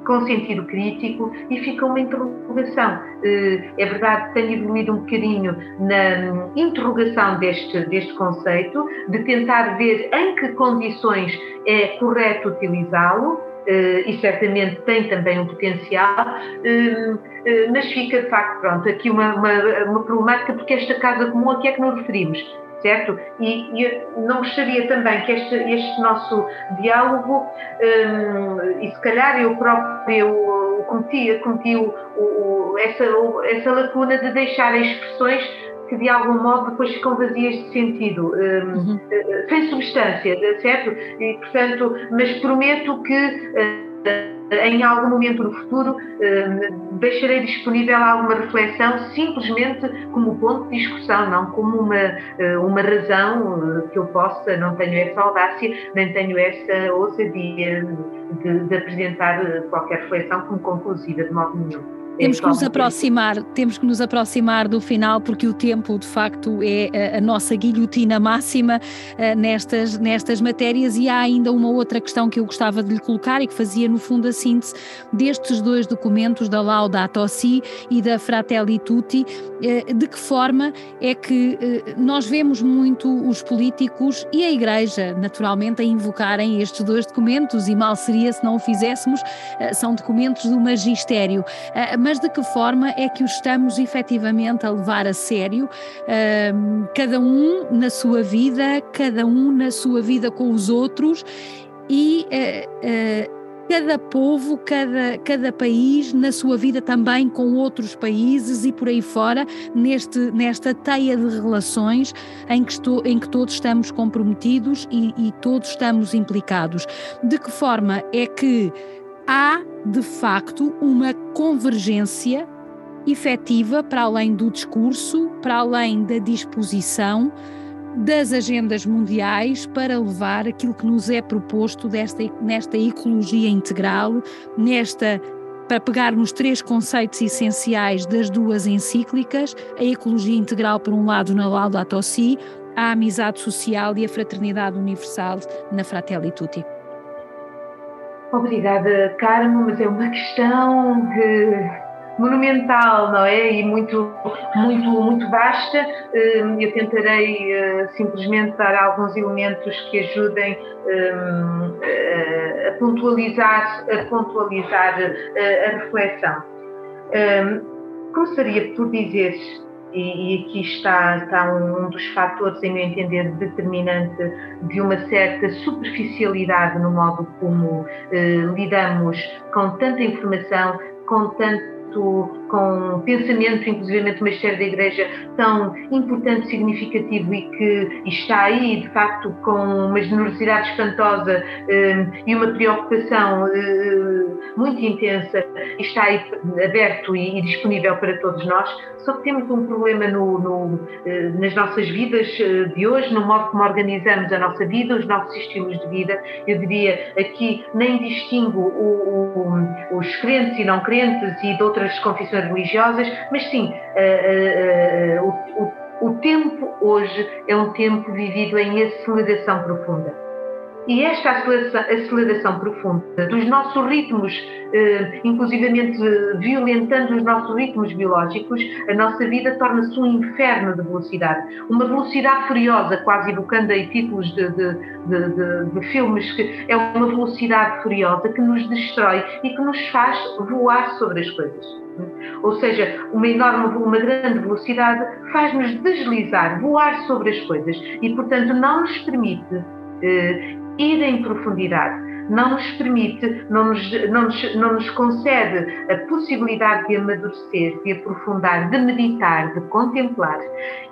com sentido crítico e fica uma interrogação. Eh, é verdade que tenho evoluído um bocadinho na interrogação deste, deste conceito, de tentar ver em que condições é correto utilizá-lo, eh, e certamente tem também um potencial, eh, mas fica de facto, pronto, aqui uma, uma, uma problemática, porque esta casa comum a que é que nos referimos? Certo? E, e não gostaria também que este, este nosso diálogo, um, e se calhar eu próprio cometi, cometi o, o, essa, essa lacuna de deixar expressões que de algum modo depois ficam vazias de sentido, um, uhum. Eh, sem substância, certo? E, portanto, mas prometo que. Em algum momento no futuro hum, deixarei disponível alguma reflexão simplesmente como ponto de discussão, não como uma, eh, uma razão eh, que eu possa, não tenho essa audácia, nem tenho essa ousadia de, de apresentar eh, qualquer reflexão como conclusiva, de modo nenhum. Temos que nos aproximar, temos que nos aproximar do final, porque o tempo, de facto, é a, nossa guilhotina máxima uh, nestas, nestas matérias. E há ainda uma outra questão que eu gostava de lhe colocar e que fazia, no fundo, a síntese destes dois documentos, da Laudato Si e da Fratelli Tutti. Uh, de que forma é que uh, nós vemos muito os políticos e a Igreja, naturalmente, a invocarem estes dois documentos, e mal seria se não o fizéssemos, são documentos do magistério mas de que forma é que o estamos efetivamente a levar a sério, cada um na sua vida, cada um na sua vida com os outros e uh, uh, cada povo, cada, cada país na sua vida também com outros países e por aí fora, neste, nesta teia de relações em que, estou, em que todos estamos comprometidos e, e todos estamos implicados. De que forma é que há de facto uma convergência efetiva para além do discurso, para além da disposição das agendas mundiais para levar aquilo que nos é proposto desta, nesta ecologia integral, nesta para pegar nos três conceitos essenciais das duas encíclicas, a ecologia integral por um lado na Laudato Si, a amizade social e a fraternidade universal na Fratelli Tutti. Obrigada, Carmo, mas é uma questão que monumental, não é? E muito, muito, muito vasta. Hum, eu tentarei uh, simplesmente dar alguns elementos que ajudem um, a pontualizar, a, pontualizar uh, a reflexão. Um, começaria por dizer e, e, aqui está, está um, um, dos fatores, em meu entender, determinante de uma certa superficialidade no modo como eh, lidamos com tanta informação, com tanto com pensamento, inclusive uma série da Igreja, tão importante, significativo e que está aí, de facto, com uma generosidade espantosa eh, e uma preocupação eh, muito intensa, está aí aberto e, disponível para todos nós. Só que temos um problema no, no, eh, nas nossas vidas de hoje, no modo como organizamos a nossa vida, os nossos estilos de vida. Eu diria aqui, nem distingo o, o, os crentes e não crentes e de outras confissões religiosas, mas sim, uh, uh, uh, o, o tempo hoje é um tempo vivido em aceleração profunda. E esta aceleração, profunda dos nossos ritmos, eh, inclusivamente violentando os nossos ritmos biológicos, a nossa vida torna-se um inferno de velocidade. Uma velocidade furiosa, quase evocando aí títulos de, de, de, de, filmes, que é uma velocidade furiosa que nos destrói e que nos faz voar sobre as coisas. Ou seja, uma enorme, uma grande velocidade faz-nos deslizar, voar sobre as coisas e, portanto, não nos permite eh, ir em profundidade. Não nos permite, não nos, não, nos, não nos concede a possibilidade de amadurecer, de aprofundar, de meditar, de contemplar.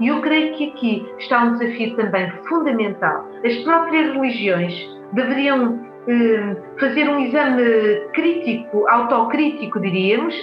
E eu creio que aqui está um desafio também fundamental. As próprias religiões deveriam eh, fazer um exame crítico, autocrítico, diríamos,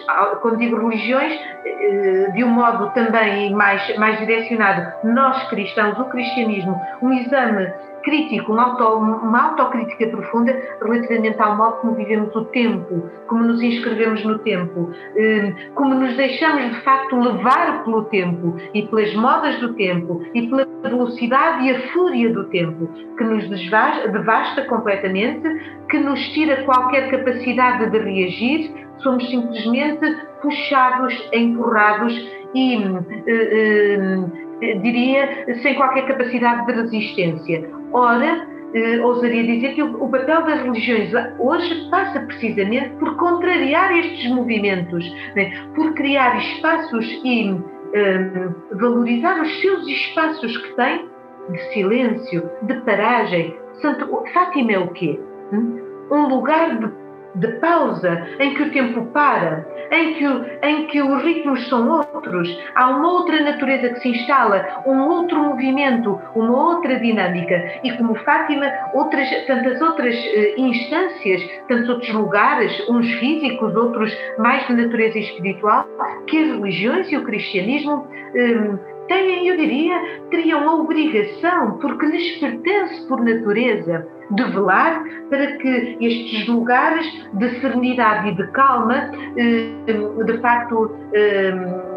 quando digo religiões, eh, de um modo também mais, mais direcionado, nós cristãos, o cristianismo, um exame crítico, uma, auto, uma autocrítica profunda relativamente ao modo como vivemos o tempo, como nos inscrevemos no tempo, hum, como nos deixamos de facto levar pelo tempo e pelas modas do tempo e pela velocidade e a fúria do tempo, que nos devasta completamente, que nos tira qualquer capacidade de reagir, somos simplesmente puxados, empurrados e. Uh, uh, diria, sem qualquer capacidade de resistência. Ora, eh, ousaria dizer que o, papel das religiões hoje passa precisamente por contrariar estes movimentos, né? por criar espaços e eh, valorizar os seus espaços que têm de silêncio, de paragem. Santo, Fátima é o quê? Hum? Um lugar de de pausa, em que o tempo para, em que, em que os ritmos são outros, há uma outra natureza que se instala, um outro movimento, uma outra dinâmica. E como Fátima, outras, tantas outras uh, instâncias, tantos outros lugares, uns físicos, outros mais de natureza espiritual, que as religiões e o cristianismo. Um, têm, eu diria, teriam a obrigação, porque lhes pertence por natureza, de velar para que estes lugares de serenidade e de calma, eh, de facto, eh,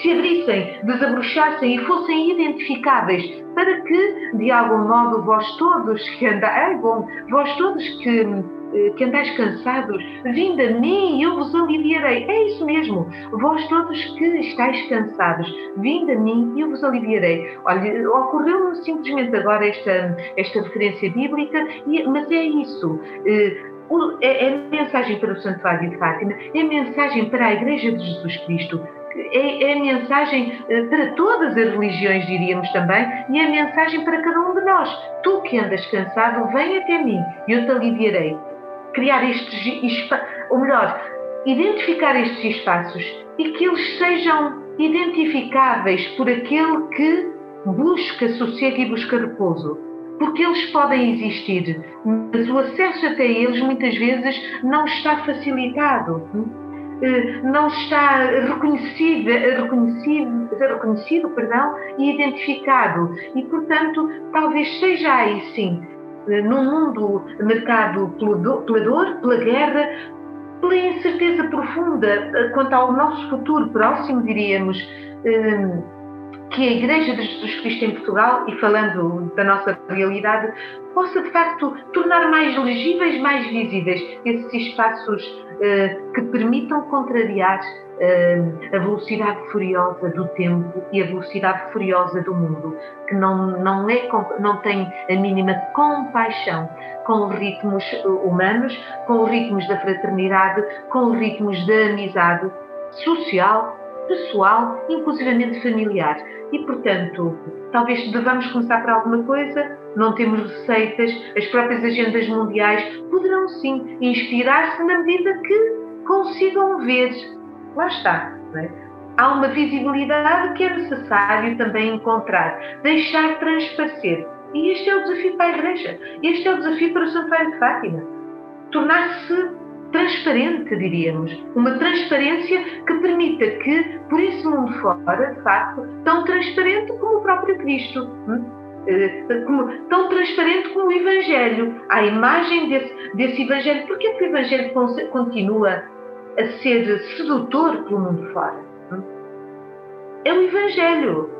se abrissem, desabrochassem e fossem identificáveis, para que, de algum modo, vós todos que andais, bom, vós todos que que andais cansados, vinde a mim e eu vos aliviarei. É isso mesmo. Vós todos que estáis cansados, vinde a mim e eu vos aliviarei. Olha, ocorreu-me simplesmente agora esta, esta referência bíblica, mas é isso. Eh, é, é mensagem para o Santuário de Fátima, é mensagem para a Igreja de Jesus Cristo, é, é mensagem eh, para todas as religiões, diríamos também, e é mensagem para cada um de nós. Tu que andas cansado, vem até mim e eu te aliviarei criar estes, ou melhor, identificar estes espaços e que eles sejam identificáveis por aquele que busca sossego e busca repouso. Porque eles podem existir, mas o acesso até eles muitas vezes não está facilitado, eh, não está reconhecido, reconhecido, reconhecido perdão, e identificado. E, portanto, talvez seja aí sim num mundo marcado pela dor, pela guerra, pela incerteza profunda eh, quanto ao nosso futuro próximo, diríamos, eh, que a Igreja de Jesus Cristo em Portugal, e falando da nossa realidade, possa de facto tornar mais legíveis, mais visíveis esses espaços uh, que permitam contrariar uh, a velocidade furiosa do tempo e a velocidade furiosa do mundo, que não, não, é, não tem a mínima compaixão com os ritmos humanos, com os ritmos da fraternidade, com os ritmos da amizade social, pessoal, inclusivamente familiar. E, portanto, talvez devamos começar por alguma coisa, não temos receitas, as próprias agendas mundiais poderão sim inspirar-se na medida que consigam ver. Lá está. É? Há uma visibilidade que é necessário também encontrar, deixar transparecer. E este é o desafio para a Igreja, este é o desafio para o Santuário de Fátima. Tornar-se transparente, diríamos. Uma transparência que permita que, por esse mundo fora, de facto, tão transparente como o próprio Cristo. Hum? Eh, como, tão transparente como o Evangelho, a imagem desse, desse Evangelho. Por que o Evangelho continua a ser sedutor pelo mundo fora? Hum? É o Evangelho.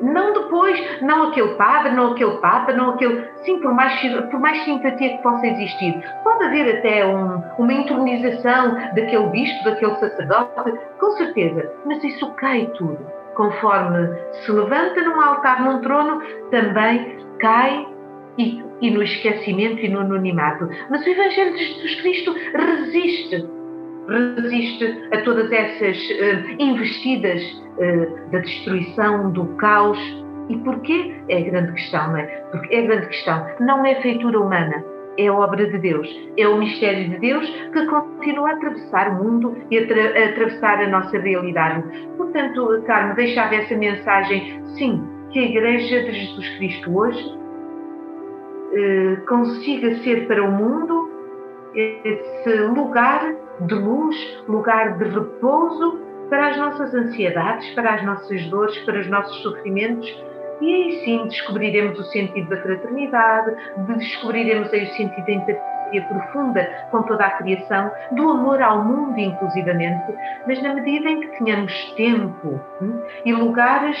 Não depois, não aquele padre, não aquele papa, não aquele. Sim, por mais, por mais simpatia que possa existir. Pode haver até um, uma entronização daquele bispo, daquele sacerdote, com certeza. Mas isso cai tudo. Conforme se levanta num altar, num trono, também cai e, e no esquecimento e no anonimato. Mas o Evangelho de Jesus Cristo resiste resiste a todas essas uh, investidas uh, da destruição, do caos. E porquê? É a grande questão, não é? Porque é a grande questão. Não é feitura humana, é obra de Deus. É o mistério de Deus que continua a atravessar o mundo e a, a atravessar a nossa realidade. Portanto, Carmo, deixava essa mensagem, sim, que a Igreja de Jesus Cristo hoje eh, consiga ser para o mundo esse lugar de luz, lugar de repouso para as nossas ansiedades, para as nossas dores, para os nossos sofrimentos. E aí sim descobriremos o sentido da fraternidade, descobriremos aí o sentido da empatia profunda com toda a criação, do amor ao mundo, inclusivamente, mas na medida em que tenhamos tempo hum, e lugares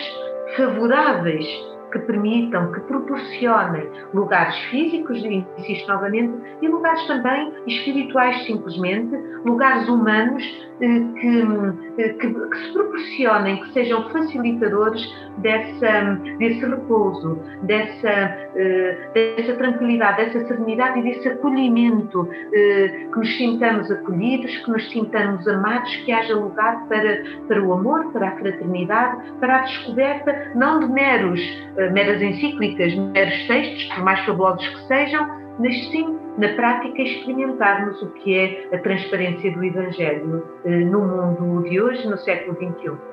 favoráveis que permitam, que proporcionem lugares físicos, insisto novamente, e lugares também espirituais, simplesmente, lugares humanos eh, que, eh, que, que, se proporcionem, que sejam facilitadores dessa, desse repouso, dessa, eh, dessa tranquilidade, dessa serenidade e desse acolhimento, que nos sintamos acolhidos, que nos sintamos amados, que haja lugar para, para o amor, para a fraternidade, para a descoberta, não de meros eh, meras encíclicas, meros textos, por mais fabulosos que sejam, mas sim, na prática, experimentarmos o que é a transparência do Evangelho eh, no mundo de hoje, no século XXI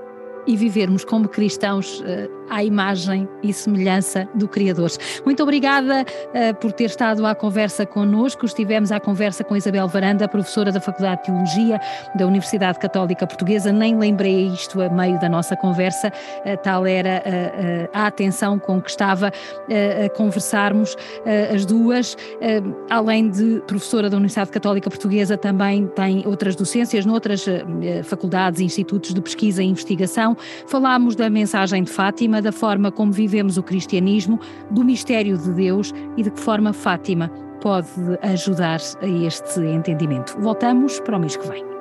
e vivermos como cristãos uh, à imagem e semelhança do Criador. Muito obrigada uh, por ter estado à conversa connosco. Estivemos à conversa com Isabel Varanda, professora da Faculdade de Teologia da Universidade Católica Portuguesa. Nem lembrei isto a meio da nossa conversa, uh, tal era a atenção com que estava a conversarmos as duas. além de professora da Universidade Católica Portuguesa, também tem outras docências noutras faculdades e institutos de pesquisa e investigação falámos da mensagem de Fátima, da forma como vivemos o cristianismo, do mistério de Deus e de que forma Fátima pode ajudar a este entendimento. Voltamos para o mês que vem.